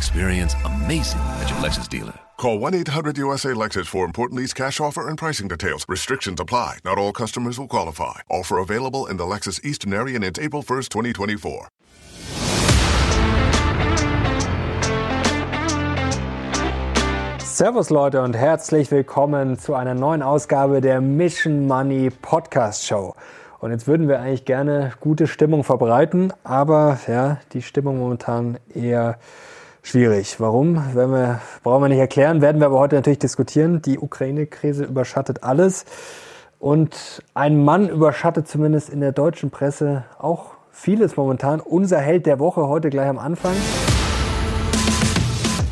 Experience amazing at your Lexus dealer. Call 1-800-USA-LEXUS for important lease cash offer and pricing details. Restrictions apply. Not all customers will qualify. Offer available in the Lexus Eastern area and it's April 1st, 2024. Servus Leute und herzlich willkommen zu einer neuen Ausgabe der Mission Money Podcast Show. Und jetzt würden wir eigentlich gerne gute Stimmung verbreiten, aber ja, die Stimmung momentan eher schwierig. Warum? Wenn wir, brauchen wir nicht erklären, werden wir aber heute natürlich diskutieren. Die Ukraine-Krise überschattet alles. Und ein Mann überschattet zumindest in der deutschen Presse auch vieles momentan. Unser Held der Woche heute gleich am Anfang.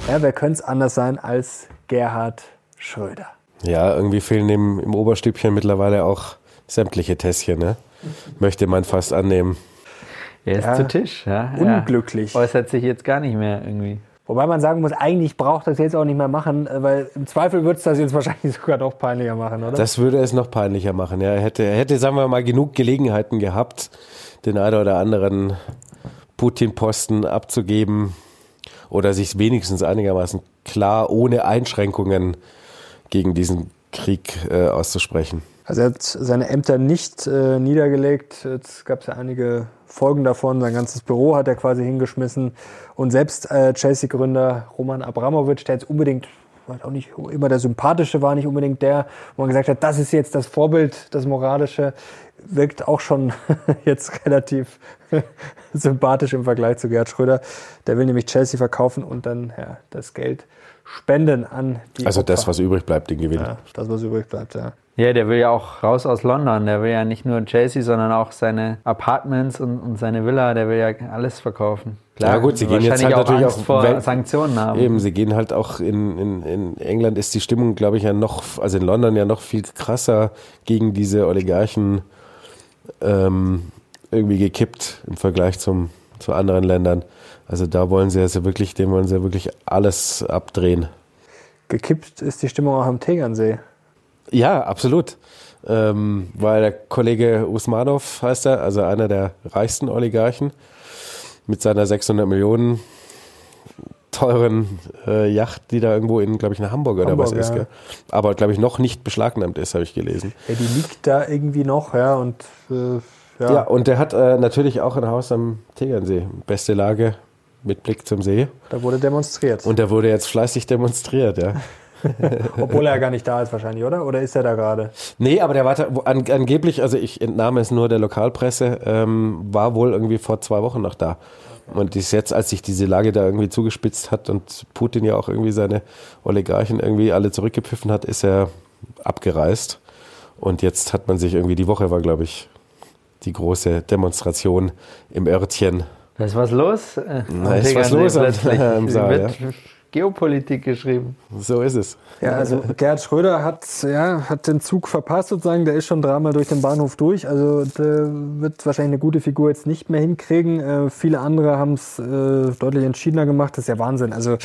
Ja, wer könnte es anders sein als Gerhard Schröder? Ja, irgendwie fehlen im, im Oberstübchen mittlerweile auch sämtliche Tässchen, ne? Möchte man fast annehmen. Er ist Ja. zu Tisch. Ja, Unglücklich. Er äußert sich jetzt gar nicht mehr irgendwie. Wobei man sagen muss, eigentlich braucht das jetzt auch nicht mehr machen, äh, weil im Zweifel wird es das jetzt wahrscheinlich sogar noch peinlicher machen, oder? Das würde es noch peinlicher machen. Ja, er hätte, er hätte, sagen wir mal, genug Gelegenheiten gehabt, den einen oder anderen Putin-Posten abzugeben oder sich wenigstens einigermaßen klar, ohne Einschränkungen gegen diesen Krieg äh, auszusprechen. Also er hat seine Ämter nicht äh, niedergelegt. Jetzt gab es ja einige Folgen davon. Sein ganzes Büro hat er quasi hingeschmissen. Und selbst äh, Chelsea-Gründer Roman Abramowitsch, der jetzt unbedingt vielleicht auch nicht immer der sympathische war, nicht unbedingt der, wo man gesagt hat, das ist jetzt das Vorbild, das moralische, wirkt auch schon jetzt relativ sympathisch im Vergleich zu Gerhard Schröder. Der will nämlich Chelsea verkaufen und dann ja, das Geld spenden an die Also das, Opfer. was übrig bleibt, den Gewinn. ja, das, was übrig bleibt, ja. Ja, der will ja auch raus aus London. Der will ja nicht nur Chelsea, sondern auch seine Apartments und, und seine Villa. Der will ja alles verkaufen. Ja gut, sie gehen jetzt wahrscheinlich halt natürlich Angst auch vor Welt- Sanktionen haben. Eben, sie gehen halt auch in, in, in England ist die Stimmung, glaube ich, ja noch, also in London ja noch viel krasser gegen diese Oligarchen ähm, irgendwie gekippt im Vergleich zum, zu anderen Ländern. Also da wollen sie also wirklich, dem wollen sie wirklich alles abdrehen. Gekippt ist die Stimmung auch am Tegernsee. Ja, absolut. Ähm, weil der Kollege Usmanov heißt er, also einer der reichsten Oligarchen, mit seiner 600 Millionen teuren äh, Yacht, die da irgendwo in, glaube ich, in Hamburg oder Hamburg, was ist. ja. Gell? Aber, glaube ich, noch nicht beschlagnahmt ist, habe ich gelesen. Ja, die liegt da irgendwie noch, ja, und äh, ja, Ja, und der hat äh, natürlich auch ein Haus am Tegernsee. Beste Lage mit Blick zum See. da wurde demonstriert. Und der wurde jetzt fleißig demonstriert, ja. Obwohl er gar nicht da ist wahrscheinlich, oder? Oder ist er da gerade? Nee, aber der war da- an, angeblich, also ich entnahme es nur der Lokalpresse, ähm, war wohl irgendwie vor zwei Wochen noch da. Und ist jetzt, als sich diese Lage da irgendwie zugespitzt hat und Putin ja auch irgendwie seine Oligarchen irgendwie alle zurückgepfiffen hat, ist er abgereist. Und jetzt hat man sich irgendwie, die Woche war, glaube ich, die große Demonstration im Örtchen. Da ist was los. Äh, Da ist was los am- am Saal, wird Geopolitik geschrieben. So ist es. Ja, also Gerhard Schröder hat, ja, hat den Zug verpasst sozusagen. Der ist schon dreimal durch den Bahnhof durch. Also der wird wahrscheinlich eine gute Figur jetzt nicht mehr hinkriegen. Äh, viele andere haben es äh, deutlich entschiedener gemacht. Das ist ja Wahnsinn. Also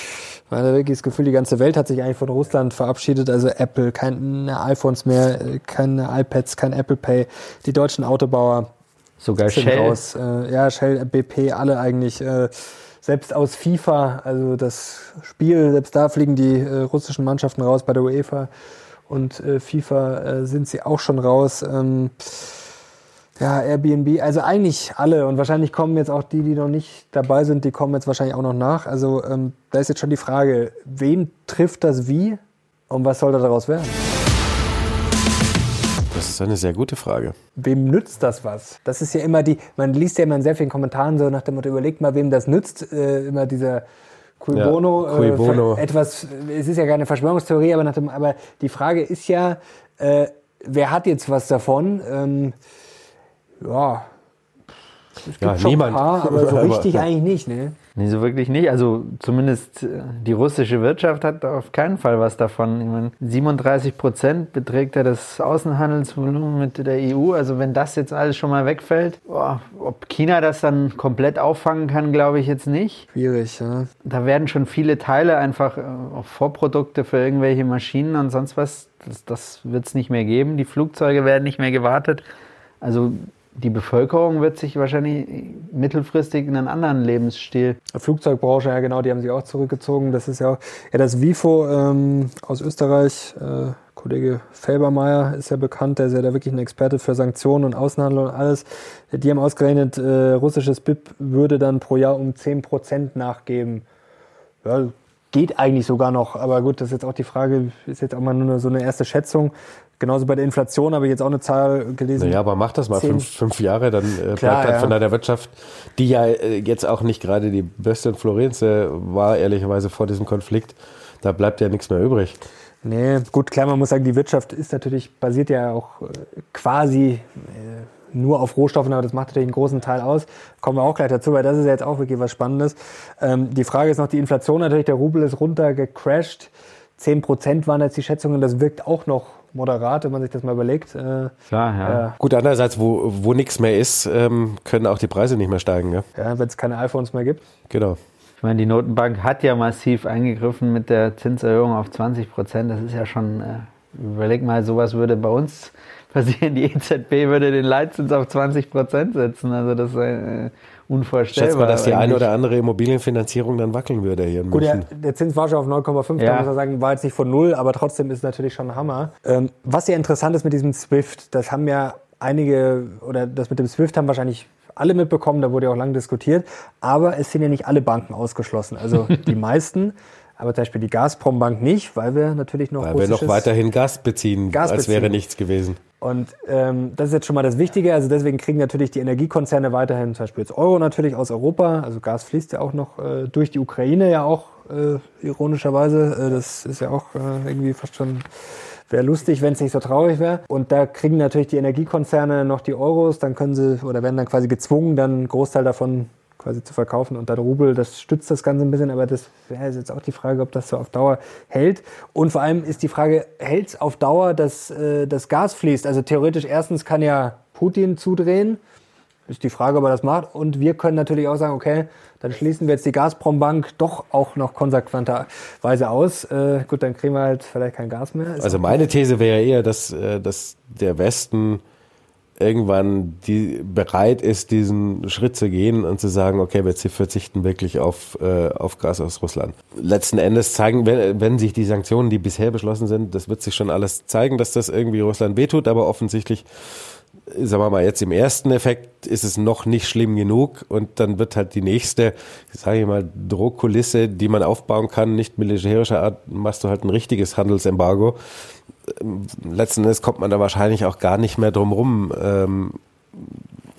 man hat wirklich das Gefühl, die ganze Welt hat sich eigentlich von Russland verabschiedet. Also Apple, keine iPhones mehr, äh, keine iPads, kein Apple Pay. Die deutschen Autobauer Sogar sind Shell. raus. Äh, ja, Shell, BP, alle eigentlich. Äh, selbst aus FIFA, also das Spiel, selbst da fliegen die äh, russischen Mannschaften raus bei der UEFA. Und äh, FIFA äh, sind sie auch schon raus. Ähm, ja, Airbnb, also eigentlich alle. Und wahrscheinlich kommen jetzt auch die, die noch nicht dabei sind, die kommen jetzt wahrscheinlich auch noch nach. Also ähm, da ist jetzt schon die Frage, wen trifft das wie und was soll da daraus werden? Das ist eine sehr gute Frage. Wem nützt das was? Das ist ja immer die, man liest ja immer in sehr vielen Kommentaren so nach dem Motto, überlegt mal, wem das nützt. Äh, immer dieser Cui Ja, Bono. cui bono. etwas, es ist ja keine Verschwörungstheorie, aber, nach dem, aber die Frage ist ja, äh, wer hat jetzt was davon? Ähm, ja, Es gibt Ja, schon niemand. ein paar, aber so Aber- richtig eigentlich nicht, ne? Nee, so wirklich nicht. Also zumindest äh, die russische Wirtschaft hat auf keinen Fall was davon. Ich meine, 37 Prozent beträgt ja das Außenhandelsvolumen mit der EU. Also wenn das jetzt alles schon mal wegfällt, boah, ob China das dann komplett auffangen kann, glaube ich jetzt nicht. Schwierig, ja. Da werden schon viele Teile einfach äh, auch Vorprodukte für irgendwelche Maschinen und sonst was. Das, das wird es nicht mehr geben. Die Flugzeuge werden nicht mehr gewartet. Also die Bevölkerung wird sich wahrscheinlich mittelfristig in einen anderen Lebensstil. Flugzeugbranche, ja genau, die haben sich auch zurückgezogen. Das ist ja auch, ja, das WIFO ähm, aus Österreich, äh, Kollege Felbermeier ist ja bekannt, der ist ja da wirklich ein Experte für Sanktionen und Außenhandel und alles. Die haben ausgerechnet, äh, russisches BIP würde dann pro Jahr um 10% nachgeben. Ja, geht eigentlich sogar noch, aber gut, das ist jetzt auch die Frage, ist jetzt auch mal nur so eine erste Schätzung. Genauso bei der Inflation habe ich jetzt auch eine Zahl gelesen. Naja, aber mach das mal fünf, fünf Jahre, dann äh, Klar, bleibt halt ja. von deiner Wirtschaft, die ja äh, jetzt auch nicht gerade die beste in Florenz äh, war, ehrlicherweise vor diesem Konflikt, da bleibt ja nichts mehr übrig. Nee, gut, klar, man muss sagen, die Wirtschaft ist natürlich, basiert ja auch äh, quasi äh, nur auf Rohstoffen, aber das macht natürlich einen großen Teil aus. Kommen wir auch gleich dazu, weil das ist ja jetzt auch wirklich was Spannendes. Ähm, die Frage ist noch die Inflation natürlich, der Rubel ist runtergecrashed. 10 Prozent waren jetzt die Schätzungen, das wirkt auch noch moderat, wenn man sich das mal überlegt. Äh, Klar, ja. ja. Gut, andererseits, wo, wo nichts mehr ist, ähm, können auch die Preise nicht mehr steigen. Ja? ja, wenn es keine iPhones mehr gibt. Genau. Ich meine, die Notenbank hat ja massiv eingegriffen mit der Zinserhöhung auf 20 Prozent. Das ist ja schon, äh, überleg mal, sowas würde bei uns passieren. Die EZB würde den Leitzins auf 20 Prozent setzen. Also das ist äh, unvorstellbar. Schätzt mal, dass die eine oder andere Immobilienfinanzierung dann wackeln würde hier in Gut, der, München. der Zins war schon auf 9,5, da Ja. muss man sagen, war jetzt nicht von null, aber trotzdem ist es natürlich schon ein Hammer. Ähm, was ja interessant ist mit diesem SWIFT, das haben ja einige, oder das mit dem SWIFT haben wahrscheinlich alle mitbekommen, da wurde ja auch lange diskutiert, aber es sind ja nicht alle Banken ausgeschlossen, also die meisten, aber zum Beispiel die Gazprom-Bank nicht, weil wir natürlich noch Weil wir noch weiterhin Gas beziehen, Gas als wäre nichts gewesen. Und ähm, das ist jetzt schon mal das Wichtige. Also deswegen kriegen natürlich die Energiekonzerne weiterhin zum Beispiel jetzt Euro natürlich aus Europa. Also Gas fließt ja auch noch äh, durch die Ukraine ja auch äh, ironischerweise. Äh, das ist ja auch äh, irgendwie fast schon wäre lustig, wenn es nicht so traurig wäre. Und da kriegen natürlich die Energiekonzerne noch die Euros. Dann können sie oder werden dann quasi gezwungen, dann einen Großteil davon quasi zu verkaufen und der Rubel, das stützt das Ganze ein bisschen, aber das wäre jetzt auch die Frage, ob das so auf Dauer hält. Und vor allem ist die Frage, hält es auf Dauer, dass äh, das Gas fließt? Also theoretisch erstens kann ja Putin zudrehen, ist die Frage, ob er das macht. Und wir können natürlich auch sagen, okay, dann schließen wir jetzt die Gazprom-Bank doch auch noch konsequenterweise aus. Äh, gut, dann kriegen wir halt vielleicht kein Gas mehr. Ist Also meine These wäre eher, dass, äh, dass der Westen irgendwann die, bereit ist, diesen Schritt zu gehen und zu sagen, okay, wir verzichten wirklich auf, äh, auf Gas aus Russland. Letzten Endes zeigen, wenn, wenn sich die Sanktionen, die bisher beschlossen sind, das wird sich schon alles zeigen, dass das irgendwie Russland wehtut, aber offensichtlich sagen wir mal, jetzt im ersten Effekt ist es noch nicht schlimm genug und dann wird halt die nächste, sage ich mal, Drohkulisse, die man aufbauen kann, nicht militärischer Art, machst du halt ein richtiges Handelsembargo. Ähm, Letzten Endes kommt man da wahrscheinlich auch gar nicht mehr drum rum. Ähm,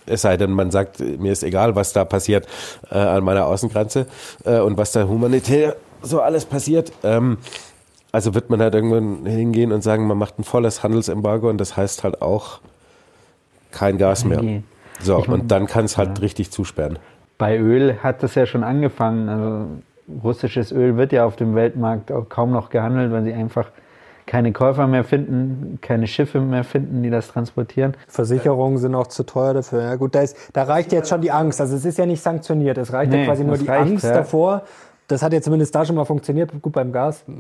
es sei denn, man sagt, mir ist egal, was da passiert äh, an meiner Außengrenze äh, und was da humanitär so alles passiert. Ähm, also wird man halt irgendwann hingehen und sagen, man macht ein volles Handelsembargo und das heißt halt auch kein Gas mehr. Nee. So, Ich mein, und dann kann es halt richtig zusperren. Bei Öl hat das ja schon angefangen. Also russisches Öl wird ja auf dem Weltmarkt auch kaum noch gehandelt, weil sie einfach keine Käufer mehr finden, keine Schiffe mehr finden, die das transportieren. Versicherungen sind auch zu teuer dafür. Ja, gut, da, ist, da reicht jetzt schon die Angst. Also es ist ja nicht sanktioniert. Es reicht ja Nee, quasi nur die reicht, Angst ja. davor. Das hat ja zumindest da schon mal funktioniert. Gut, beim Gas äh,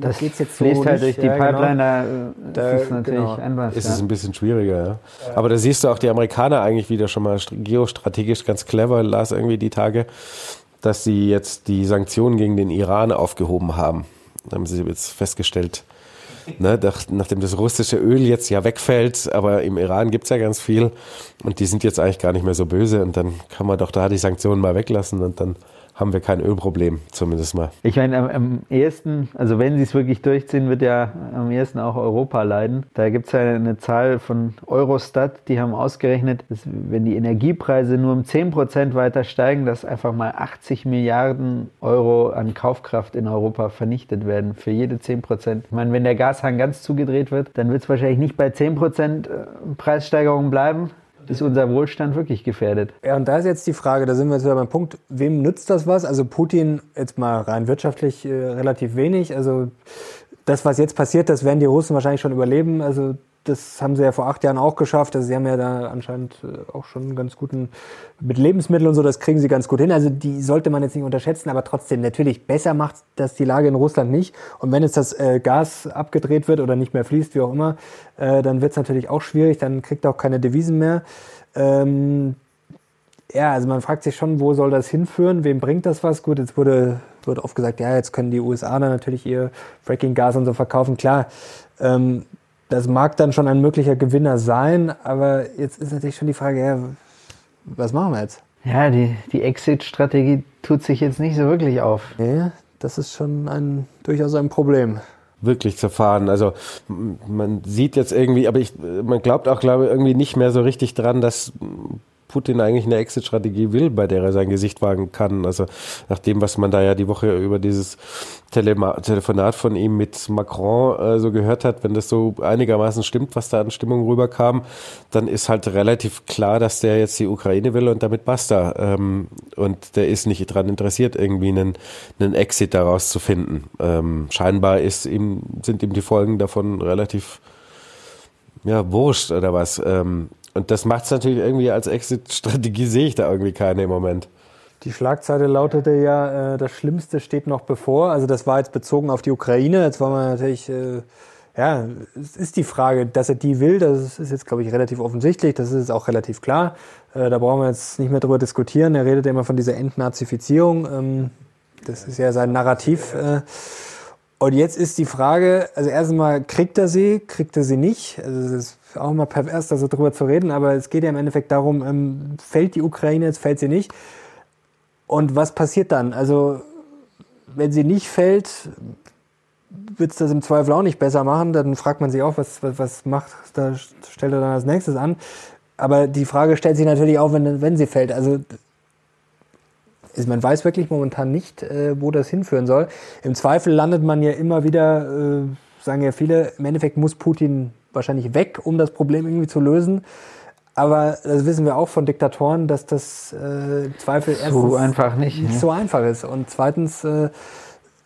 Das geht's jetzt so fließt halt nicht. durch die Ja, genau. Pipeline, da, äh, Da- ist es natürlich genau. anders. Ist ja. es ein bisschen schwieriger, ja. Aber da siehst du auch die Amerikaner eigentlich wieder schon mal st- geostrategisch ganz clever, las irgendwie die Tage, dass sie jetzt die Sanktionen gegen den Iran aufgehoben haben. Da haben sie jetzt festgestellt, ne, nach, nachdem das russische Öl jetzt ja wegfällt, aber im Iran gibt's ja ganz viel und die sind jetzt eigentlich gar nicht mehr so böse und dann kann man doch da die Sanktionen mal weglassen und dann haben wir kein Ölproblem, zumindest mal. Ich meine, am, am ehesten, also wenn sie es wirklich durchziehen, wird ja am ehesten auch Europa leiden. Da gibt es ja eine Zahl von Eurostat, die haben ausgerechnet, dass wenn die Energiepreise nur um 10% weiter steigen, dass einfach mal 80 Milliarden Euro an Kaufkraft in Europa vernichtet werden für jede 10%. Ich meine, wenn der Gashahn ganz zugedreht wird, dann wird es wahrscheinlich nicht bei 10% Preissteigerung bleiben. Ist unser Wohlstand wirklich gefährdet. Ja, und da ist jetzt die Frage, da sind wir jetzt wieder beim Punkt, wem nützt das was? Also Putin jetzt mal rein wirtschaftlich äh, relativ wenig. Also das, was jetzt passiert, das werden die Russen wahrscheinlich schon überleben. Also das haben sie ja vor acht Jahren auch geschafft. Also sie haben ja da anscheinend äh, auch schon einen ganz guten mit Lebensmitteln und so, das kriegen sie ganz gut hin. Also die sollte man jetzt nicht unterschätzen, aber trotzdem natürlich besser macht das die Lage in Russland nicht. Und wenn jetzt das äh, Gas abgedreht wird oder nicht mehr fließt, wie auch immer, äh, dann wird es natürlich auch schwierig. Dann kriegt auch keine Devisen mehr. Ähm, ja, also man fragt sich schon, wo soll das hinführen? Wem bringt das was? Gut, jetzt wurde wird oft gesagt, ja, jetzt können die USA dann natürlich ihr Fracking-Gas und so verkaufen. Klar, ähm, das mag dann schon ein möglicher Gewinner sein, aber jetzt ist natürlich schon die Frage, ja, was machen wir jetzt? Ja, die, die Exit-Strategie tut sich jetzt nicht so wirklich auf. Ja, das ist schon ein, durchaus ein Problem wirklich zerfahren. Also man sieht jetzt irgendwie, aber ich, man glaubt auch, glaube ich, irgendwie nicht mehr so richtig dran, dass Putin eigentlich eine Exit-Strategie will, bei der er sein Gesicht wagen kann. Also nach dem, was man da ja die Woche über dieses Telema Telefonat von ihm mit Macron äh, so gehört hat, wenn das so einigermaßen stimmt, was da an Stimmung rüberkam, dann ist halt relativ klar, dass der jetzt die Ukraine will und damit basta. Ähm, und der ist nicht daran interessiert, irgendwie einen, einen Exit daraus zu finden. Ähm, scheinbar ist ihm, sind ihm die Folgen davon relativ ja, wurscht oder was. Ähm, und das macht es natürlich irgendwie als Exit-Strategie, sehe ich da irgendwie keine im Moment. Die Schlagzeile lautete ja, äh, das Schlimmste steht noch bevor. Also das war jetzt bezogen auf die Ukraine. Jetzt wollen wir natürlich, äh, ja, es ist die Frage, dass er die will, das ist jetzt, glaube ich, relativ offensichtlich. Das ist auch relativ klar. Äh, da brauchen wir jetzt nicht mehr drüber diskutieren. Er redet ja immer von dieser Entnazifizierung. Ähm, das ist ja sein Narrativ. Äh, und jetzt ist die Frage, also erstmal, kriegt er sie, kriegt er sie nicht? Also das auch immer pervers, da so drüber zu reden, aber es geht ja im Endeffekt darum, ähm, fällt die Ukraine, jetzt fällt sie nicht. Und was passiert dann? Also, wenn sie nicht fällt, wird es das im Zweifel auch nicht besser machen. Dann fragt man sich auch, was, was, was macht, da stellt er dann als nächstes an. Aber die Frage stellt sich natürlich auch, wenn, wenn sie fällt. Also also man weiß wirklich momentan nicht, äh, wo das hinführen soll. Im Zweifel landet man ja immer wieder, äh, sagen ja viele, im Endeffekt muss Putin wahrscheinlich weg, um das Problem irgendwie zu lösen. Aber das wissen wir auch von Diktatoren, dass das äh, im Zweifel so einfach nicht, nicht so einfach ist. Und zweitens, äh,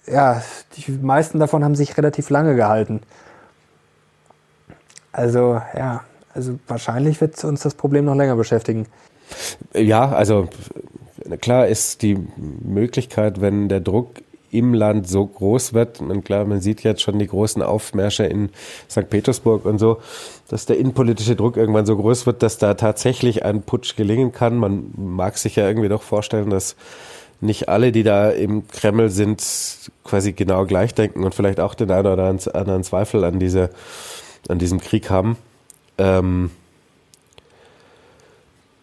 ja, die meisten davon haben sich relativ lange gehalten. Also ja, also wahrscheinlich wird uns das Problem noch länger beschäftigen. Ja, also klar ist die Möglichkeit, wenn der Druck im Land so groß wird, und klar, man sieht jetzt schon die großen Aufmärsche in St. Petersburg und so, dass der innenpolitische Druck irgendwann so groß wird, dass da tatsächlich ein Putsch gelingen kann. Man mag sich ja irgendwie doch vorstellen, dass nicht alle, die da im Kreml sind, quasi genau gleich denken und vielleicht auch den einen oder anderen Zweifel an, diese, an diesem Krieg haben. Ähm,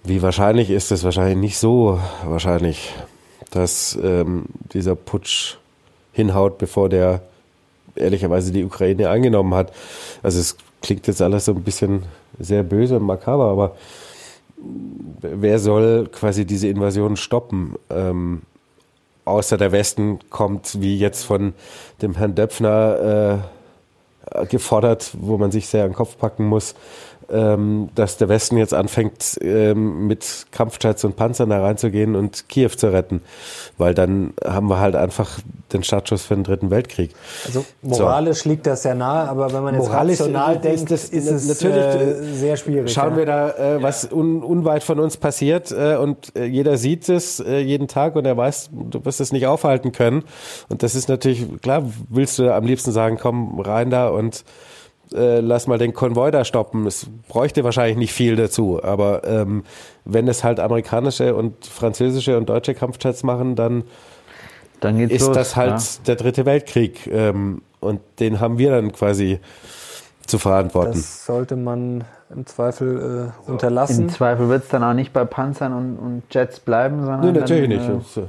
wie wahrscheinlich ist es? Wahrscheinlich nicht so wahrscheinlich, dass ähm, dieser Putsch hinhaut, bevor der ehrlicherweise die Ukraine angenommen hat. Also es klingt jetzt alles so ein bisschen sehr böse und makaber, aber wer soll quasi diese Invasion stoppen? Ähm, außer der Westen kommt, wie jetzt von dem Herrn Döpfner äh, gefordert, wo man sich sehr an den Kopf packen muss, ähm, dass der Westen jetzt anfängt, ähm, mit Kampfjets und Panzern da reinzugehen und Kiew zu retten. Weil dann haben wir halt einfach den Startschuss für den Dritten Weltkrieg. Also moralisch so. liegt das sehr nahe, aber wenn man jetzt moralisch rational denkt, ist, ist es natürlich äh, sehr schwierig. Schauen ja. wir da, äh, was un, unweit von uns passiert äh, und äh, jeder sieht es äh, jeden Tag und er weiß, du wirst es nicht aufhalten können. Und das ist natürlich, klar, willst du am liebsten sagen, komm rein da und äh, lass mal den Konvoi da stoppen. Es bräuchte wahrscheinlich nicht viel dazu, aber ähm, wenn es halt amerikanische und französische und deutsche Kampfjets machen, dann, dann ist los, das halt ja. der dritte Weltkrieg ähm, und den haben wir dann quasi zu verantworten. Das sollte man im Zweifel äh, unterlassen. Im Zweifel wird es dann auch nicht bei Panzern und, und Jets bleiben, sondern. Nee, natürlich dann, nicht. Äh,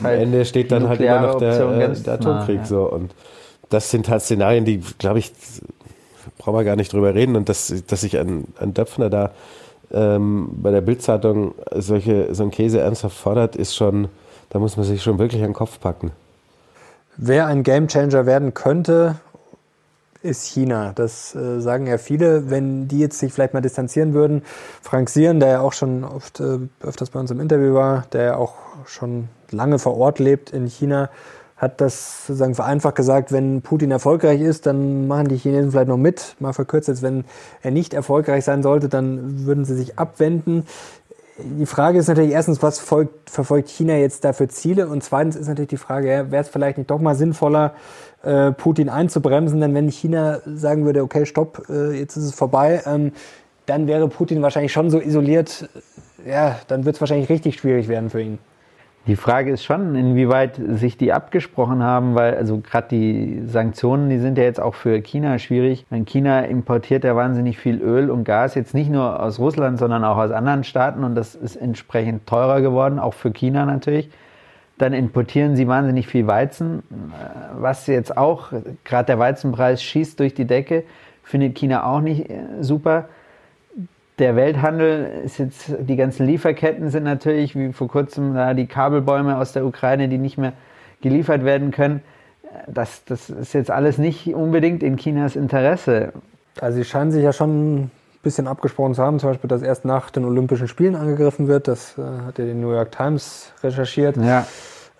Am halt Ende steht dann halt immer noch der, äh, der Atomkrieg nah, ja. so. Und das sind halt Szenarien, die, glaube ich, brauchen wir gar nicht drüber reden. Und dass, dass sich ein, ein Döpfner da ähm, bei der Bildzeitung solche, so einen Käse ernsthaft fordert, ist schon, da muss man sich schon wirklich an den Kopf packen. Wer ein Gamechanger werden könnte, ist China. Das äh, sagen ja viele. Wenn die jetzt sich vielleicht mal distanzieren würden, Frank Sieren, der ja auch schon oft äh, öfters bei uns im Interview war, der ja auch schon lange vor Ort lebt in China, hat das sozusagen vereinfacht gesagt, wenn Putin erfolgreich ist, dann machen die Chinesen vielleicht noch mit. Mal verkürzt jetzt, wenn er nicht erfolgreich sein sollte, dann würden sie sich abwenden. Die Frage ist natürlich erstens, was folgt, verfolgt China jetzt da für Ziele? Und zweitens ist natürlich die Frage, ja, wäre es vielleicht nicht doch mal sinnvoller, äh, Putin einzubremsen? Denn wenn China sagen würde, okay, stopp, äh, jetzt ist es vorbei, ähm, dann wäre Putin wahrscheinlich schon so isoliert, ja, dann wird es wahrscheinlich richtig schwierig werden für ihn. Die Frage ist schon, inwieweit sich die abgesprochen haben, weil also gerade die Sanktionen, die sind ja jetzt auch für China schwierig. Denn China importiert ja wahnsinnig viel Öl und Gas, jetzt nicht nur aus Russland, sondern auch aus anderen Staaten und das ist entsprechend teurer geworden, auch für China natürlich. Dann importieren sie wahnsinnig viel Weizen, was jetzt auch, gerade der Weizenpreis schießt durch die Decke, findet China auch nicht äh, super der Welthandel ist jetzt, die ganzen Lieferketten sind natürlich, wie vor kurzem da die Kabelbäume aus der Ukraine, die nicht mehr geliefert werden können. Das, das ist jetzt alles nicht unbedingt in Chinas Interesse. Also sie scheinen sich ja schon ein bisschen abgesprochen zu haben, zum Beispiel, dass erst nach den Olympischen Spielen angegriffen wird. Das äh, hat ja die New York Times recherchiert. Ja.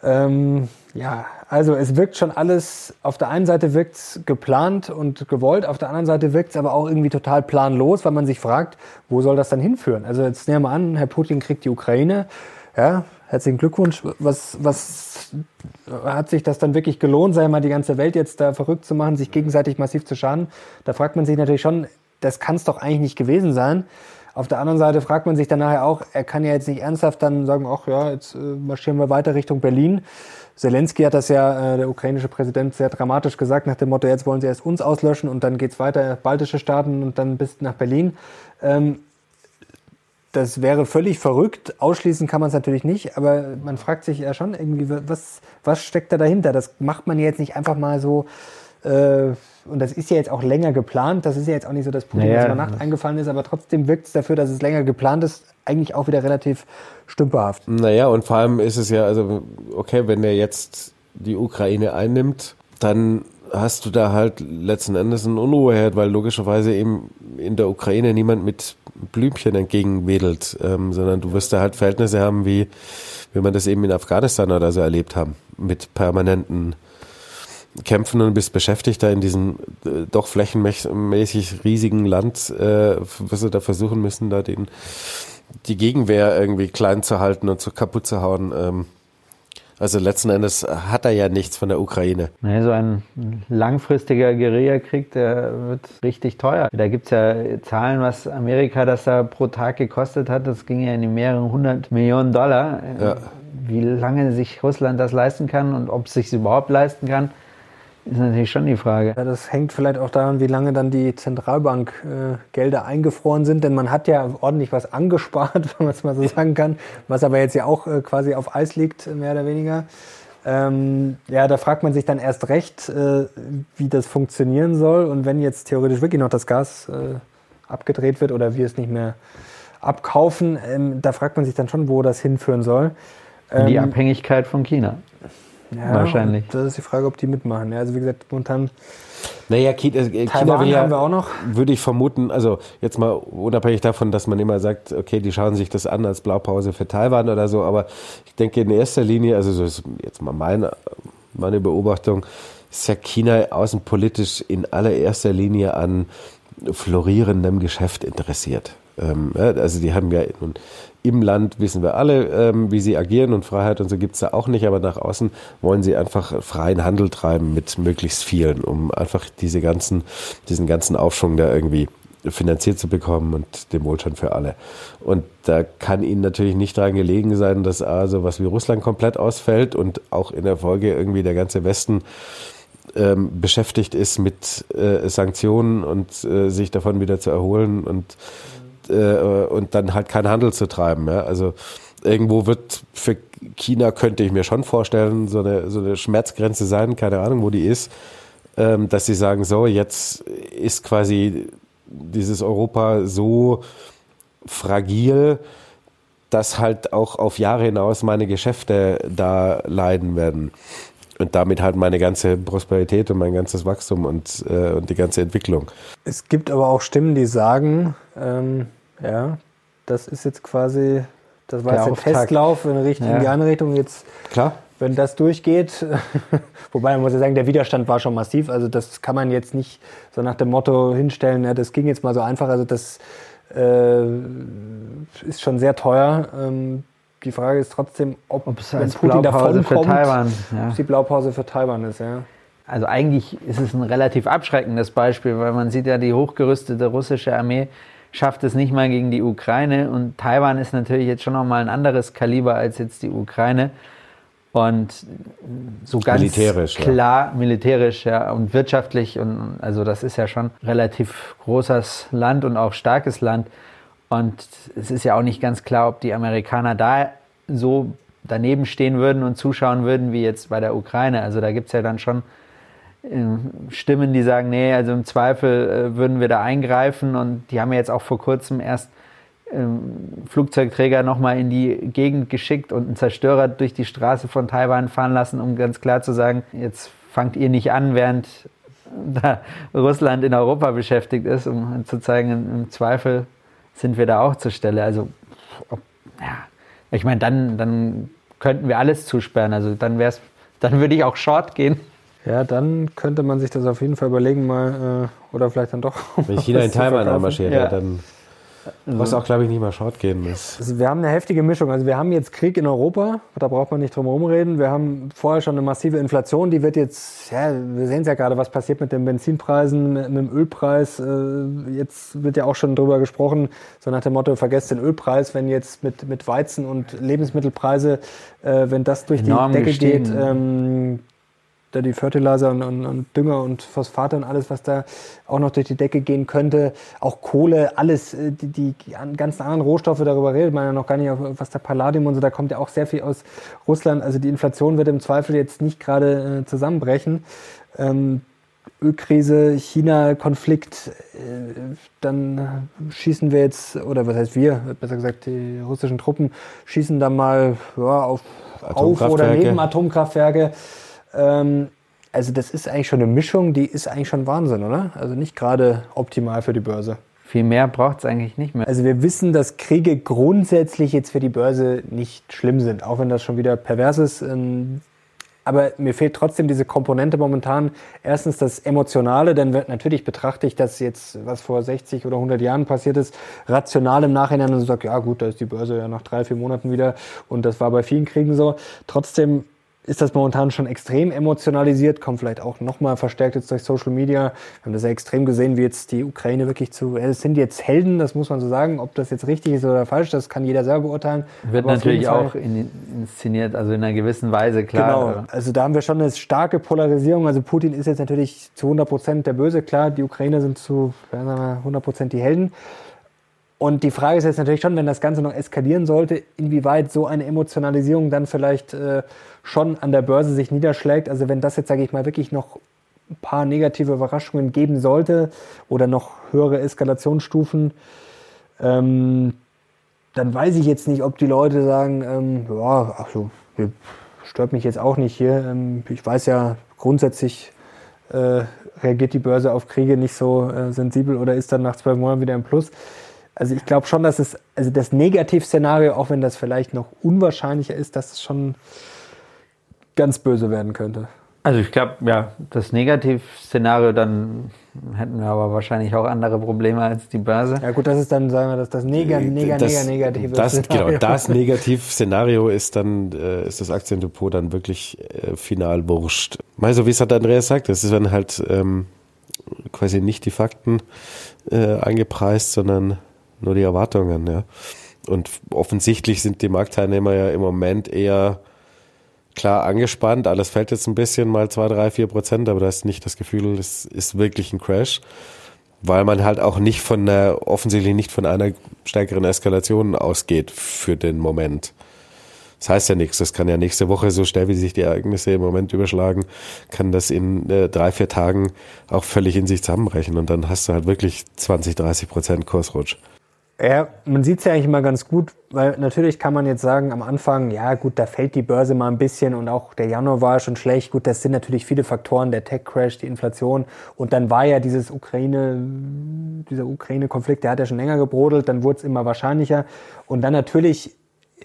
Ähm, ja, also es wirkt schon alles, auf der einen Seite wirkt es geplant und gewollt, auf der anderen Seite wirkt es aber auch irgendwie total planlos, weil man sich fragt, wo soll das dann hinführen? Also jetzt nehmen wir an, Herr Putin kriegt die Ukraine, ja, herzlichen Glückwunsch. Was, was hat sich das dann wirklich gelohnt, sei mal die ganze Welt jetzt da verrückt zu machen, sich gegenseitig massiv zu schaden? Da fragt man sich natürlich schon, das kann es doch eigentlich nicht gewesen sein. Auf der anderen Seite fragt man sich dann nachher auch, er kann ja jetzt nicht ernsthaft dann sagen, ach ja, jetzt äh, marschieren wir weiter Richtung Berlin. Zelensky hat das ja, äh, der ukrainische Präsident, sehr dramatisch gesagt, nach dem Motto, jetzt wollen sie erst uns auslöschen und dann geht's weiter, baltische Staaten und dann bis nach Berlin. Ähm, das wäre völlig verrückt. Ausschließen kann man es natürlich nicht, aber man fragt sich ja schon irgendwie, was, was steckt da dahinter? Das macht man jetzt nicht einfach mal so äh, und das ist ja jetzt auch länger geplant. Das ist ja jetzt auch nicht so, dass Putin naja, über Nacht eingefallen ist, aber trotzdem wirkt es dafür, dass es länger geplant ist, eigentlich auch wieder relativ stümperhaft. Naja, und vor allem ist es ja, also, okay, wenn er jetzt die Ukraine einnimmt, dann hast du da halt letzten Endes einen Unruheherd, weil logischerweise eben in der Ukraine niemand mit Blümchen entgegenwedelt, ähm, sondern du wirst da halt Verhältnisse haben, wie, wie man das eben in Afghanistan oder so erlebt haben, mit permanenten kämpfen und bist beschäftigt da in diesem äh, doch flächenmäßig riesigen Land, äh, wirst du da versuchen müssen, da den, die Gegenwehr irgendwie klein zu halten und zu kaputt zu hauen. Ähm, also letzten Endes hat er ja nichts von der Ukraine. Nee, so ein langfristiger Guerillakrieg, der wird richtig teuer. Da gibt es ja Zahlen, was Amerika das da pro Tag gekostet hat. Das ging ja in die mehreren hundert Millionen Dollar. Ja. Wie lange sich Russland das leisten kann und ob es sich überhaupt leisten kann, ist natürlich schon die Frage. Ja, das hängt vielleicht auch daran, wie lange dann die Zentralbankgelder äh, eingefroren sind, denn man hat ja ordentlich was angespart, wenn man es mal so sagen kann, was aber jetzt ja auch äh, quasi auf Eis liegt, mehr oder weniger. Ähm, ja, da fragt man sich dann erst recht, äh, wie das funktionieren soll und wenn jetzt theoretisch wirklich noch das Gas äh, abgedreht wird oder wir es nicht mehr abkaufen, ähm, da fragt man sich dann schon, wo das hinführen soll. Ähm, die Abhängigkeit von China. Ja, Wahrscheinlich. Das ist die Frage, ob die mitmachen. Ja, also wie gesagt, momentan. Naja, China, äh, China will ja, haben wir auch noch. würde ich vermuten, also jetzt mal unabhängig davon, dass man immer sagt, okay, die schauen sich das an als Blaupause für Taiwan oder so, aber ich denke in erster Linie, also so ist jetzt mal meine, meine Beobachtung, ist ja China außenpolitisch in allererster Linie an florierendem Geschäft interessiert. Ähm, also die haben ja im Land wissen wir alle, ähm, wie sie agieren und Freiheit und so gibt es da auch nicht, aber nach außen wollen sie einfach freien Handel treiben mit möglichst vielen, um einfach diese ganzen, diesen ganzen Aufschwung da irgendwie finanziert zu bekommen und den Wohlstand für alle. Und da kann ihnen natürlich nicht daran gelegen sein, dass also was wie Russland komplett ausfällt und auch in der Folge irgendwie der ganze Westen ähm, beschäftigt ist mit äh, Sanktionen und äh, sich davon wieder zu erholen und äh, und dann halt keinen Handel zu treiben. Ja? Also irgendwo wird für China, könnte ich mir schon vorstellen, so eine, so eine Schmerzgrenze sein, keine Ahnung, wo die ist, ähm, dass sie sagen, so, jetzt ist quasi dieses Europa so fragil, dass halt auch auf Jahre hinaus meine Geschäfte da leiden werden. und damit halt meine ganze Prosperität und mein ganzes Wachstum und, äh, und die ganze Entwicklung. Es gibt aber auch Stimmen, die sagen, ähm, ja, das ist jetzt quasi, das war Der jetzt ein Auftakt. Testlauf in Richtung, Ja. in die andere Richtung. Jetzt, Klar. wenn das durchgeht, wobei man muss ja sagen, der Widerstand war schon massiv. Also das kann man jetzt nicht so nach dem Motto hinstellen, ja, das ging jetzt mal so einfach. Also das äh, ist schon sehr teuer. Ähm, die Frage ist trotzdem, ob, Ob es als Putin Blaupause für davonkommt, Taiwan, ja. die Blaupause für Taiwan ist. Ja. Also eigentlich ist es ein relativ abschreckendes Beispiel, weil man sieht ja, die hochgerüstete russische Armee schafft es nicht mal gegen die Ukraine und Taiwan ist natürlich jetzt schon nochmal ein anderes Kaliber als jetzt die Ukraine. Und so ganz Militärisch, ja. klar militärisch ja, und wirtschaftlich und also das ist ja schon relativ großes Land und auch starkes Land. Und es ist ja auch nicht ganz klar, ob die Amerikaner da so daneben stehen würden und zuschauen würden wie jetzt bei der Ukraine. Also da gibt es ja dann schon Stimmen, die sagen, nee, also im Zweifel äh, würden wir da eingreifen. Und die haben ja jetzt auch vor kurzem erst ähm, Flugzeugträger nochmal in die Gegend geschickt und einen Zerstörer durch die Straße von Taiwan fahren lassen, um ganz klar zu sagen, jetzt fangt ihr nicht an, während da Russland in Europa beschäftigt ist, um zu zeigen, im Zweifel sind wir da auch zur Stelle. Also, ob, ja, ich meine, dann, dann könnten wir alles zusperren. Also dann wär's, dann würde ich auch Short gehen. Ja, dann könnte man sich das auf jeden Fall überlegen, mal äh, oder vielleicht dann doch. Wenn China Taiwan verkaufen. einmarschiert, Ja. ja. dann was auch, glaube ich, nicht mal short gehen muss. Also wir haben eine heftige Mischung. Also wir haben jetzt Krieg in Europa, da braucht man nicht drum herum reden. Wir haben vorher schon eine massive Inflation, die wird jetzt, ja, wir sehen es ja gerade, was passiert mit den Benzinpreisen, mit dem Ölpreis. Äh, Jetzt wird ja auch schon drüber gesprochen, so nach dem Motto, vergesst den Ölpreis, wenn jetzt mit, mit Weizen und Lebensmittelpreise, äh, wenn das durch Enorm die Decke gestiegen. geht, ähm, da die Fertilizer und, und, und Dünger und Phosphate und alles, was da auch noch durch die Decke gehen könnte, auch Kohle, alles, äh, die, die an- ganzen anderen Rohstoffe, darüber redet man ja noch gar nicht, auf was der Palladium und so, da kommt ja auch sehr viel aus Russland. Also die Inflation wird im Zweifel jetzt nicht gerade äh, zusammenbrechen. Ähm, Ölkrise, China-Konflikt, äh, dann schießen wir jetzt, oder was heißt wir, besser gesagt die russischen Truppen, schießen dann mal ja, auf, auf oder neben Atomkraftwerke. Ähm, also das ist eigentlich schon eine Mischung, die ist eigentlich schon Wahnsinn, oder? Also nicht gerade optimal für die Börse. Viel mehr braucht es eigentlich nicht mehr. Also wir wissen, dass Kriege grundsätzlich jetzt für die Börse nicht schlimm sind, auch wenn das schon wieder pervers ist. Ähm, Aber mir fehlt trotzdem diese Komponente momentan. Erstens das Emotionale, denn wird- natürlich betrachte ich das jetzt, was vor 60 oder 100 Jahren passiert ist, rational im Nachhinein und sage, ja gut, da ist die Börse ja nach drei, vier Monaten wieder und das war bei vielen Kriegen so. Trotzdem ist das momentan schon extrem emotionalisiert, kommt vielleicht auch nochmal verstärkt jetzt durch Social Media. Wir haben das ja extrem gesehen, wie jetzt die Ukraine wirklich zu, es sind jetzt Helden, das muss man so sagen. Ob das jetzt richtig ist oder falsch, das kann jeder selber beurteilen. Wird Aber natürlich auch in, inszeniert, also in einer gewissen Weise, klar. Genau. Also da haben wir schon eine starke Polarisierung. Also Putin ist jetzt natürlich zu 100 Prozent der Böse. Klar, die Ukrainer sind zu ja, sagen wir, 100 Prozent die Helden. Und die Frage ist jetzt natürlich schon, wenn das Ganze noch eskalieren sollte, inwieweit so eine Emotionalisierung dann vielleicht äh, schon an der Börse sich niederschlägt. Also wenn das jetzt, sage ich mal, wirklich noch ein paar negative Überraschungen geben sollte oder noch höhere Eskalationsstufen, ähm, dann weiß ich jetzt nicht, ob die Leute sagen, ähm, ja, ach so, stört mich jetzt auch nicht hier. Ähm, ich weiß ja, grundsätzlich äh, reagiert die Börse auf Kriege nicht so äh, sensibel oder ist dann nach zwölf Monaten wieder im Plus. Also ich glaube schon, dass es, also das Negativszenario, auch wenn das vielleicht noch unwahrscheinlicher ist, dass es schon ganz böse werden könnte. Also ich glaube, ja, das Negativszenario, dann hätten wir aber wahrscheinlich auch andere Probleme als die Börse. Ja gut, das ist dann, sagen wir, das, das Nega, Nega, Äh, das, Nega, negative das, Szenario. genau, das Negativszenario ist dann, äh, ist das Aktiendepot dann wirklich äh, final wurscht. Mal so wie es hat Andreas sagt, das ist dann halt ähm, quasi nicht die Fakten äh, eingepreist, sondern nur die Erwartungen, ja. Und offensichtlich sind die Marktteilnehmer ja im Moment eher klar angespannt. Alles fällt jetzt ein bisschen, mal zwei, drei, vier Prozent, aber da ist nicht das Gefühl, es ist wirklich ein Crash, weil man halt auch nicht von einer, offensichtlich nicht von einer stärkeren Eskalation ausgeht für den Moment. Das heißt ja nichts. Das kann ja nächste Woche, so schnell wie sich die Ereignisse im Moment überschlagen, kann das in äh, drei, vier Tagen auch völlig in sich zusammenbrechen und dann hast du halt wirklich 20, 30 Prozent Kursrutsch. Ja, man sieht es ja eigentlich immer ganz gut, weil natürlich kann man jetzt sagen, am Anfang, ja gut, da fällt die Börse mal ein bisschen und auch der Januar war schon schlecht. Gut, das sind natürlich viele Faktoren, der Tech-Crash, die Inflation und dann war ja dieses Ukraine, dieser Ukraine-Konflikt, der hat ja schon länger gebrodelt, dann wurde es immer wahrscheinlicher und dann natürlich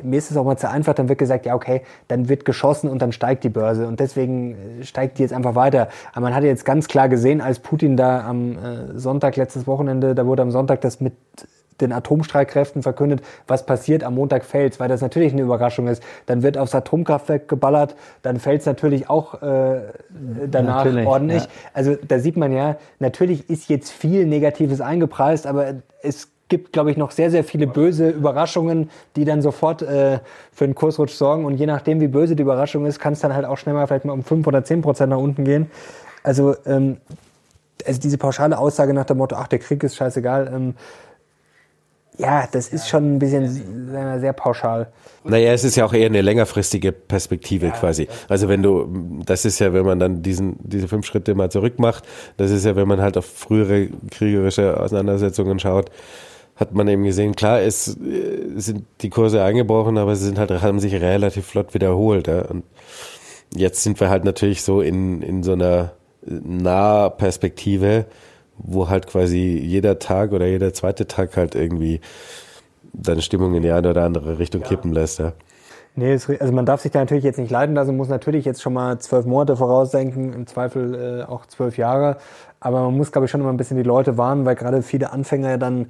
mir ist es auch mal zu einfach, dann wird gesagt, ja, okay, dann wird geschossen und dann steigt die Börse und deswegen äh, steigt die jetzt einfach weiter. Aber man hatte jetzt ganz klar gesehen, als Putin da am äh, Sonntag, letztes Wochenende, da wurde am Sonntag das mit den Atomstreitkräften verkündet, was passiert, am Montag fällt weil das natürlich eine Überraschung ist. Dann wird aufs Atomkraftwerk geballert, dann fällt es natürlich auch äh, danach natürlich, ordentlich. Ja. Also da sieht man ja, natürlich ist jetzt viel Negatives eingepreist, aber es gibt, glaube ich, noch sehr, sehr viele böse Überraschungen, die dann sofort äh, für einen Kursrutsch sorgen. Und je nachdem, wie böse die Überraschung ist, kann es dann halt auch schnell mal vielleicht mal um 5 oder 10 Prozent nach unten gehen. Also, ähm, also diese pauschale Aussage nach dem Motto, ach, der Krieg ist scheißegal, ähm, ja, das ist schon ein bisschen sehr pauschal. Naja, es ist ja auch eher eine längerfristige Perspektive ja, quasi. Also wenn du, das ist ja, wenn man dann diesen, diese fünf Schritte mal zurück macht, das ist ja, wenn man halt auf frühere kriegerische Auseinandersetzungen schaut, hat man eben gesehen, klar, es äh, sind die Kurse eingebrochen, aber sie sind halt, haben sich relativ flott wiederholt. Ja? Und jetzt sind wir halt natürlich so in, in so einer Nahperspektive, wo halt quasi jeder Tag oder jeder zweite Tag halt irgendwie deine Stimmung in die eine oder andere Richtung ja. kippen lässt. Ja. Nee, also man darf sich da natürlich jetzt nicht leiden lassen, muss natürlich jetzt schon mal zwölf Monate vorausdenken, im Zweifel äh, auch zwölf Jahre. Aber man muss, glaube ich, schon immer ein bisschen die Leute warnen, weil gerade viele Anfänger dann,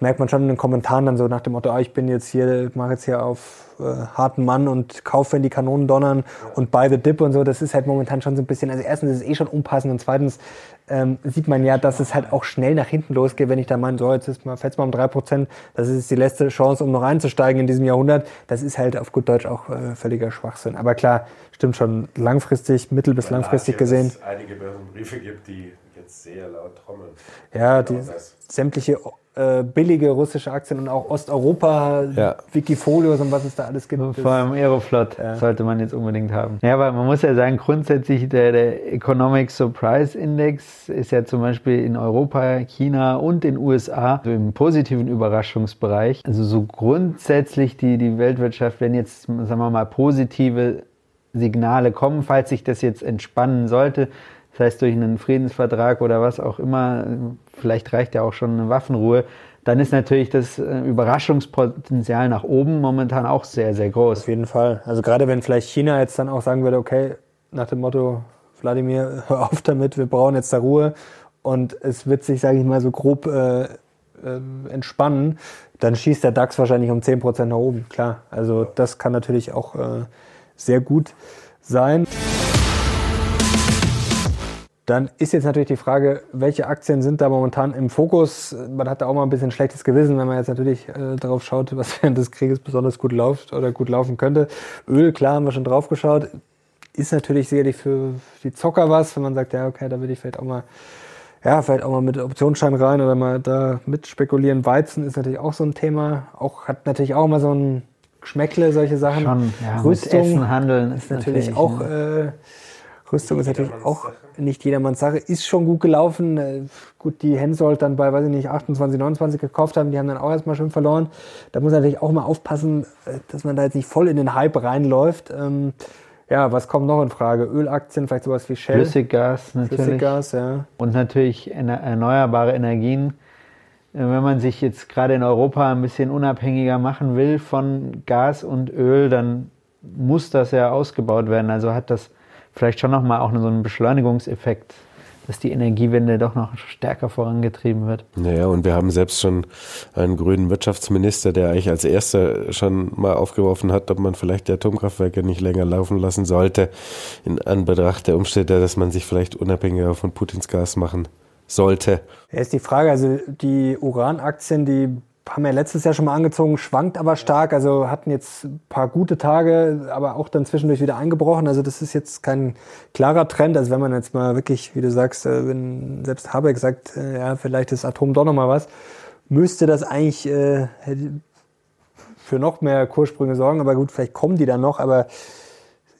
das merkt man schon in den Kommentaren dann so nach dem Motto, ah, ich bin jetzt hier, mache jetzt hier auf äh, harten Mann und kaufe, wenn die Kanonen donnern ja. und buy the dip und so. Das ist halt momentan schon so ein bisschen, also erstens ist es eh schon unpassend und zweitens ähm, sieht man ja, dass es halt auch schnell nach hinten losgeht, wenn ich da meine, so jetzt ist mal, fällt mal um drei Prozent, das ist die letzte Chance, um noch einzusteigen in diesem Jahrhundert. Das ist halt auf gut Deutsch auch äh, völliger Schwachsinn. Aber klar, stimmt schon, langfristig, mittel- bis langfristig gesehen. Es einige Börsenbriefe gibt, die jetzt sehr laut trommeln. Ja, die, sämtliche äh, billige russische Aktien und auch Osteuropa, ja. Wikifolios und was es da alles gibt. Vor allem Aeroflot ja. sollte man jetzt unbedingt haben. Ja, aber man muss ja sagen, grundsätzlich der, der Economic Surprise Index ist ja zum Beispiel in Europa, China und den USA so im positiven Überraschungsbereich. Also so grundsätzlich die, die Weltwirtschaft, wenn jetzt, sagen wir mal, positive Signale kommen, falls sich das jetzt entspannen sollte, das heißt durch einen Friedensvertrag oder was auch immer, vielleicht reicht ja auch schon eine Waffenruhe, dann ist natürlich das äh, Überraschungspotenzial nach oben momentan auch sehr, sehr groß. Auf jeden Fall. Also gerade wenn vielleicht China jetzt dann auch sagen würde, okay, nach dem Motto, Wladimir, hör auf damit, wir brauchen jetzt da Ruhe und es wird sich, sage ich mal, so grob äh, äh, entspannen, dann schießt der DAX wahrscheinlich um 10% nach oben, klar. Also das kann natürlich auch äh, sehr gut sein. Dann ist jetzt natürlich die Frage, welche Aktien sind da momentan im Fokus? Man hat da auch mal ein bisschen schlechtes Gewissen, wenn man jetzt natürlich äh, darauf schaut, was während des Krieges besonders gut läuft oder gut laufen könnte. Öl, klar, haben wir schon drauf geschaut. Ist natürlich sicherlich für die Zocker was, wenn man sagt, ja, okay, da will ich vielleicht auch mal, ja, vielleicht auch mal mit Optionsschein rein oder mal da mit spekulieren. Weizen ist natürlich auch so ein Thema. Auch, hat natürlich auch immer so ein Geschmäckle, solche Sachen. Schon, ja, Rüstung Essen, Handeln ist natürlich, natürlich auch, äh, Rüstung ist natürlich auch nicht jedermanns Sache. Ist schon gut gelaufen. Äh, gut, die Hensoldt dann bei, weiß ich nicht, 28, 29 gekauft haben, die haben dann auch erstmal schön verloren. Da muss man natürlich auch mal aufpassen, äh, dass man da jetzt nicht voll in den Hype reinläuft. Ähm, ja, was kommt noch in Frage? Ölaktien, vielleicht sowas wie Shell? Flüssiggas natürlich. Flüssiggas, ja. Und natürlich erneuerbare Energien. Äh, wenn man sich jetzt gerade in Europa ein bisschen unabhängiger machen will von Gas und Öl, dann muss das ja ausgebaut werden. Also hat das vielleicht schon nochmal auch so einen Beschleunigungseffekt, dass die Energiewende doch noch stärker vorangetrieben wird. Naja, und wir haben selbst schon einen grünen Wirtschaftsminister, der eigentlich als erster schon mal aufgeworfen hat, ob man vielleicht die Atomkraftwerke nicht länger laufen lassen sollte, in Anbetracht der Umstände, dass man sich vielleicht unabhängiger von Putins Gas machen sollte. Ist die Frage, also die Uranaktien, die haben wir letztes Jahr schon mal angezogen, schwankt aber stark. Also hatten jetzt ein paar gute Tage, aber auch dann zwischendurch wieder eingebrochen. Also das ist jetzt kein klarer Trend. Also wenn man jetzt mal wirklich, wie du sagst, äh, wenn selbst Habeck sagt, äh, ja, vielleicht ist Atom doch noch mal was, müsste das eigentlich äh, für noch mehr Kurssprünge sorgen. Aber gut, vielleicht kommen die dann noch. Aber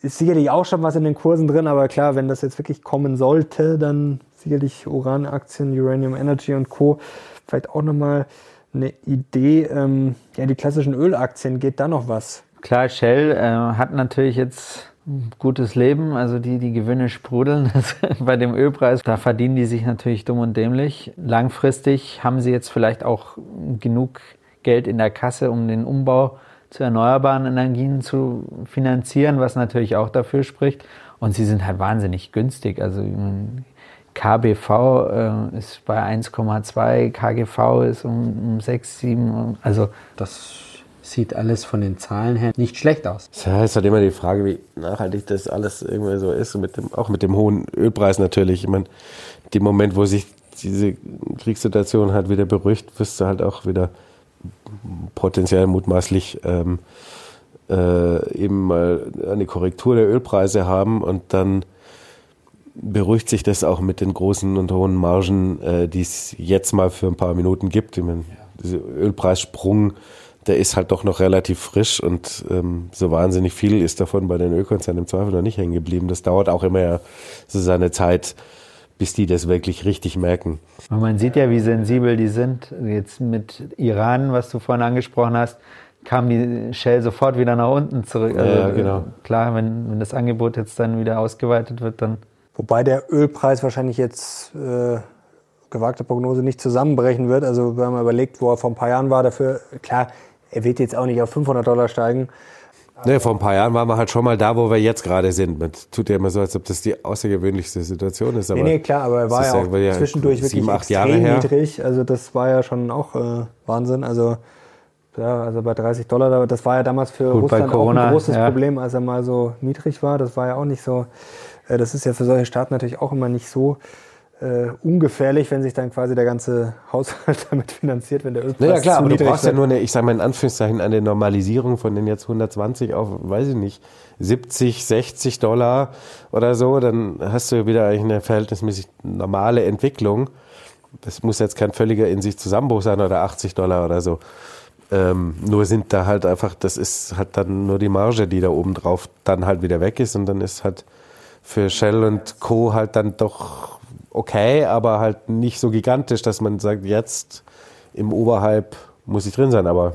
ist sicherlich auch schon was in den Kursen drin. Aber klar, wenn das jetzt wirklich kommen sollte, dann sicherlich Uranaktien, Uranium Energy und Co. vielleicht auch noch mal eine Idee, ähm, ja, die klassischen Ölaktien, geht da noch was? Klar, Shell äh, hat natürlich jetzt ein gutes Leben, also die, die Gewinne sprudeln bei dem Ölpreis. Da verdienen die sich natürlich dumm und dämlich. Langfristig haben sie jetzt vielleicht auch genug Geld in der Kasse, um den Umbau zu erneuerbaren Energien zu finanzieren, was natürlich auch dafür spricht. Und sie sind halt wahnsinnig günstig. Also KBV äh, ist bei 1,2, KGV ist um, um 6, 7. Also das sieht alles von den Zahlen her nicht schlecht aus. Ja, ist halt immer die Frage, wie nachhaltig das alles irgendwie so ist. Mit dem, auch mit dem hohen Ölpreis natürlich. Ich meine, dem Moment, wo sich diese Kriegssituation halt wieder beruhigt, wirst du halt auch wieder potenziell mutmaßlich ähm, äh, eben mal eine Korrektur der Ölpreise haben und dann beruhigt sich das auch mit den großen und hohen Margen, äh, die es jetzt mal für ein paar Minuten gibt. Ich meine, dieser Ölpreissprung, der ist halt doch noch relativ frisch und ähm, so wahnsinnig viel ist davon bei den Ölkonzernen im Zweifel noch nicht hängen geblieben. Das dauert auch immer ja so seine Zeit, bis die das wirklich richtig merken. Man sieht ja, wie sensibel die sind. Jetzt mit Iran, was du vorhin angesprochen hast, kam die Shell sofort wieder nach unten zurück. Also, ja, genau. Klar, wenn, wenn das Angebot jetzt dann wieder ausgeweitet wird, dann. Wobei der Ölpreis wahrscheinlich jetzt äh, gewagte Prognose nicht zusammenbrechen wird. Also wenn man überlegt, wo er vor ein paar Jahren war, dafür, klar, er wird jetzt auch nicht auf 500 Dollar steigen. Nee, vor ein paar Jahren waren wir halt schon mal da, wo wir jetzt gerade sind. Man tut ja immer so, als ob das die außergewöhnlichste Situation ist. Aber nee, nee, klar, aber er war ja auch ja zwischendurch sieben, wirklich acht Jahre her. niedrig. Also das war ja schon auch äh, Wahnsinn. Also ja, also bei 30 Dollar, das war ja damals für Gut, Russland Corona, auch ein großes ja. Problem, als er mal so niedrig war. Das war ja auch nicht so, das ist ja für solche Staaten natürlich auch immer nicht so äh, ungefährlich, wenn sich dann quasi der ganze Haushalt damit finanziert, wenn der Ölpreis Ja klar, aber du brauchst wird. ja nur eine, ich sage mal in Anführungszeichen, eine Normalisierung von den jetzt 120 auf, weiß ich nicht, 70, 60 Dollar oder so, dann hast du wieder eigentlich eine verhältnismäßig normale Entwicklung. Das muss jetzt kein völliger in sich Zusammenbruch sein oder 80 Dollar oder so. Ähm, nur sind da halt einfach, das ist halt dann nur die Marge, die da oben drauf dann halt wieder weg ist und dann ist halt für Shell und Co. halt dann doch okay, aber halt nicht so gigantisch, dass man sagt, jetzt im Oberhalb muss ich drin sein, aber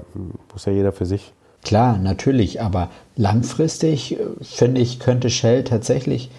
muss ja jeder für sich. Klar, natürlich, aber langfristig, äh, finde ich, könnte Shell tatsächlich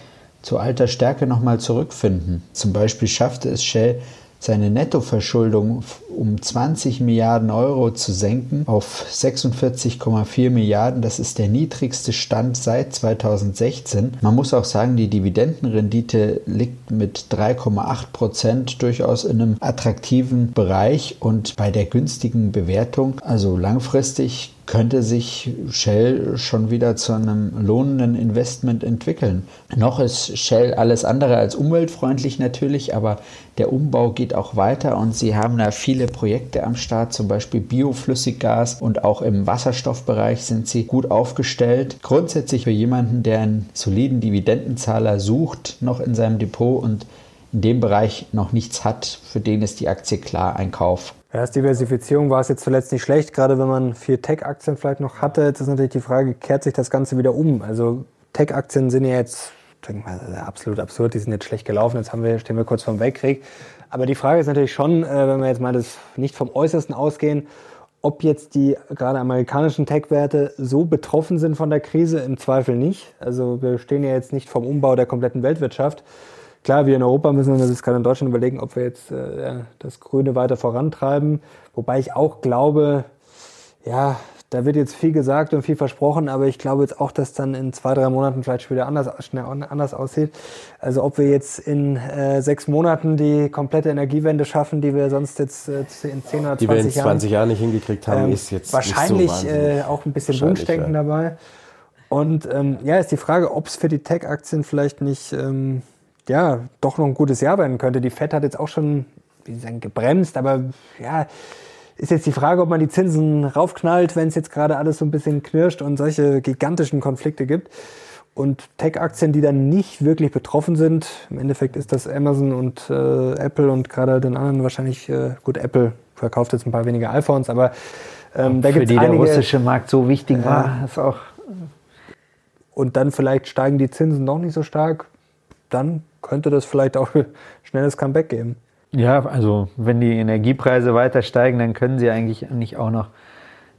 zu alter Stärke nochmal zurückfinden. Zum Beispiel schaffte es Shell seine Nettoverschuldung um 20 Milliarden Euro zu senken auf 46,4 Milliarden. Das ist der niedrigste Stand seit 2016. Man muss auch sagen, die Dividendenrendite liegt mit 3,8 Prozent durchaus in einem attraktiven Bereich und bei der günstigen Bewertung, also langfristig könnte sich Shell schon wieder zu einem lohnenden Investment entwickeln. Noch ist Shell alles andere als umweltfreundlich natürlich, aber der Umbau geht auch weiter und sie haben da viele Projekte am Start, zum Beispiel Bioflüssiggas und auch im Wasserstoffbereich sind sie gut aufgestellt. Grundsätzlich für jemanden, der einen soliden Dividendenzahler sucht, noch in seinem Depot und in dem Bereich noch nichts hat, für den ist die Aktie klar ein Kauf. Ja, als Diversifizierung war es jetzt zuletzt nicht schlecht, gerade wenn man vier Tech-Aktien vielleicht noch hatte. Jetzt ist natürlich die Frage, kehrt sich das Ganze wieder um? Also Tech-Aktien sind ja jetzt, denke mal, absolut absurd, die sind jetzt schlecht gelaufen, jetzt haben wir, stehen wir kurz vorm Weltkrieg. Aber die Frage ist natürlich schon, äh, wenn wir jetzt mal das nicht vom Äußersten ausgehen, ob jetzt die gerade amerikanischen Tech-Werte so betroffen sind von der Krise, im Zweifel nicht. Also wir stehen ja jetzt nicht vom Umbau der kompletten Weltwirtschaft. Klar, wir in Europa müssen uns jetzt gerade in Deutschland überlegen, ob wir jetzt äh, das Grüne weiter vorantreiben. Wobei ich auch glaube, ja, da wird jetzt viel gesagt und viel versprochen, aber ich glaube jetzt auch, dass dann in zwei, drei Monaten vielleicht schon wieder anders, schnell anders aussieht. Also ob wir jetzt in äh, sechs Monaten die komplette Energiewende schaffen, die wir sonst jetzt äh, in zehn oder 20 Jahren... Die wir in 20 Jahren nicht hingekriegt haben, ähm, ist jetzt Wahrscheinlich so äh, auch ein bisschen Wunschdenken ja. dabei. Und ähm, ja, ist die Frage, ob es für die Tech-Aktien vielleicht nicht... Ähm, ja, doch noch ein gutes Jahr werden könnte. Die FED hat jetzt auch schon, wie Sie sagen, gebremst, aber ja, ist jetzt die Frage, ob man die Zinsen raufknallt, wenn es jetzt gerade alles so ein bisschen knirscht und solche gigantischen Konflikte gibt. Und Tech-Aktien, die dann nicht wirklich betroffen sind, im Endeffekt ist das Amazon und äh, Apple und gerade den anderen wahrscheinlich, äh, gut, Apple verkauft jetzt ein paar weniger iPhones, aber ähm, da gibt es einige... der russische Markt so wichtig war, ist auch... Und dann vielleicht steigen die Zinsen noch nicht so stark, dann könnte das vielleicht auch schnelles Comeback geben. Ja, also wenn die Energiepreise weiter steigen, dann können sie eigentlich nicht auch noch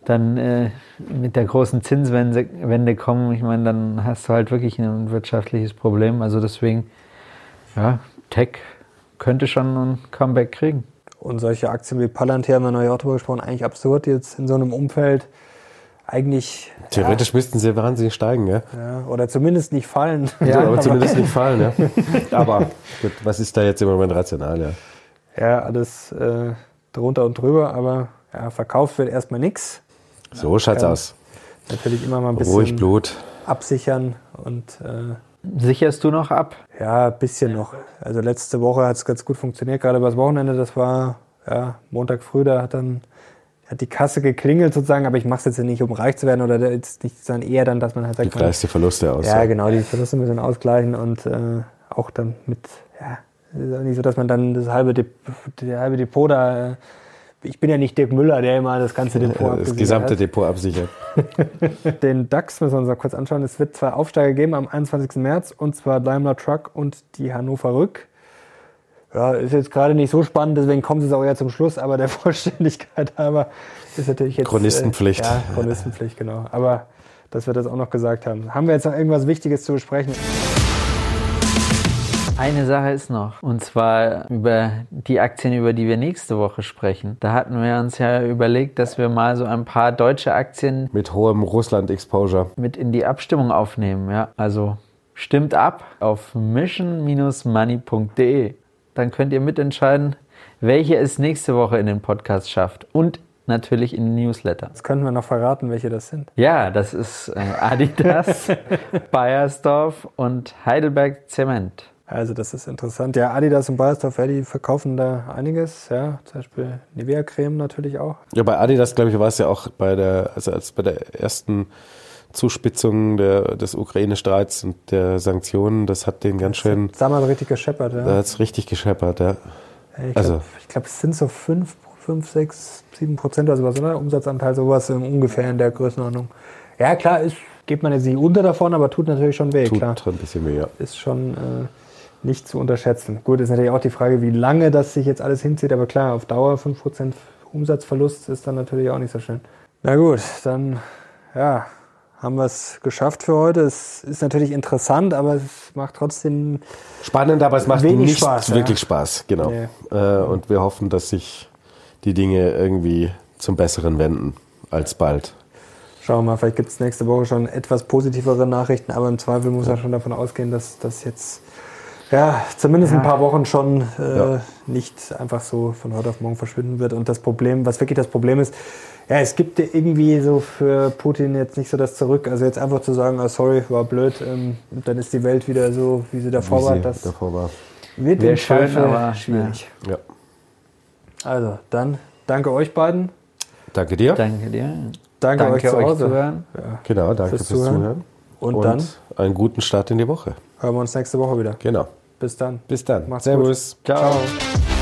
dann äh, mit der großen Zinswende Wende kommen. Ich meine, dann hast du halt wirklich ein wirtschaftliches Problem. Also deswegen, ja, Tech könnte schon ein Comeback kriegen. Und solche Aktien wie Palantir haben wir neulich auch drüber gesprochen, eigentlich absurd jetzt in so einem Umfeld. Eigentlich. Theoretisch müssten sie wahnsinnig steigen, ja. Ja, oder zumindest nicht fallen. Ja, aber zumindest nicht fallen, ja. Aber gut, was ist da jetzt im Moment rational, ja? Ja, alles äh, drunter und drüber, aber ja, verkauft wird erstmal nichts. So schaut's aus. Natürlich immer mal ein bisschen Ruhig Blut. absichern und äh, Sicherst du noch ab? ja, ein bisschen noch. Also letzte Woche hat es ganz gut funktioniert, gerade übers Wochenende. Das war ja, Montag früh, da hat dann hat die Kasse geklingelt sozusagen, aber ich mache es jetzt nicht, um reich zu werden oder jetzt nicht, sondern eher dann, dass man halt Die sagt, man- gleichste Verluste aus. Ja, genau, die Verluste bisschen ausgleichen und äh, auch dann mit, ja, ist auch nicht so, dass man dann das halbe, Dep der halbe Depot da, äh, ich bin ja nicht Dirk Müller, der immer das ganze Depot Das abgesichert gesamte hat. Depot absichert. Den DAX müssen wir uns mal kurz anschauen. Es wird zwei Aufsteiger geben am 21. März und zwar Daimler Truck und die Hannover Rück. Ja, ist jetzt gerade nicht so spannend, deswegen kommen sie es auch eher zum Schluss, aber der Vollständigkeit halber ist natürlich jetzt. Chronistenpflicht. Äh, ja, Chronistenpflicht, genau. Aber dass wir das auch noch gesagt haben. Haben wir jetzt noch irgendwas Wichtiges zu besprechen? Eine Sache ist noch, und zwar über die Aktien, über die wir nächste Woche sprechen. Da hatten wir uns ja überlegt, dass wir mal so ein paar deutsche Aktien Mit hohem Russland-Exposure. mit in die Abstimmung aufnehmen. Ja, also stimmt ab auf mission-money.de. Dann könnt ihr mitentscheiden, welche es nächste Woche in den Podcast schafft und natürlich in den Newsletter. Jetzt könnten wir noch verraten, welche das sind. Ja, das ist äh, Adidas, Bayersdorf und Heidelberg Zement. Also das ist interessant. Ja, Adidas und Bayersdorf, ja, die verkaufen da einiges. Ja, zum Beispiel Nivea-Creme natürlich auch. Ja, bei Adidas, glaube ich, war es ja auch bei der, also als bei der ersten Zuspitzung der, des Ukraine-Streits und der Sanktionen, das hat den ganz schön, Damals richtig gescheppert, ja. da hat es richtig gescheppert, ja. Ich Also- glaube, glaub, es sind so 5, 5, 6, 7 Prozent oder sowas, oder? Umsatzanteil, sowas ungefähr in der Größenordnung. Ja, klar, ist, geht man jetzt nicht unter davon, aber tut natürlich schon weh, Tut klar. ein bisschen weh, ja. Ist schon äh, nicht zu unterschätzen. Gut, ist natürlich auch die Frage, wie lange das sich jetzt alles hinzieht, aber klar, auf Dauer 5% Umsatzverlust ist dann natürlich auch nicht so schön. Na gut, dann, ja, haben wir es geschafft für heute. Es ist natürlich interessant, aber es macht trotzdem Spannend, aber es macht Wenig nicht Spaß, ja. wirklich Spaß, genau. Nee. Äh, und wir hoffen, dass sich die Dinge irgendwie zum Besseren wenden, alsbald. Schauen wir mal, vielleicht gibt es nächste Woche schon etwas positivere Nachrichten, aber im Zweifel muss man schon davon ausgehen, dass das jetzt ja, zumindest ein paar Wochen schon äh, Ja. nicht einfach so von heute auf morgen verschwinden wird. Und das Problem, was wirklich das Problem ist, ja, es gibt irgendwie so für Putin jetzt nicht so das Zurück. Also jetzt einfach zu sagen, ah, sorry, war blöd, ähm, dann ist die Welt wieder so, wie sie davor Wie war. sie Das davor war. wird Wär im schön, aber, schwierig. Ja. Also, dann danke euch beiden. Danke dir. Danke dir. Danke, euch zu Hause. zuhören. Genau, danke Fürs fürs, Zuhören. Zuhören. Und dann einen guten Start in die Woche. hören wir uns nächste Woche wieder. Genau. Bis dann. Bis dann. Macht's Servus. Gut. Ciao.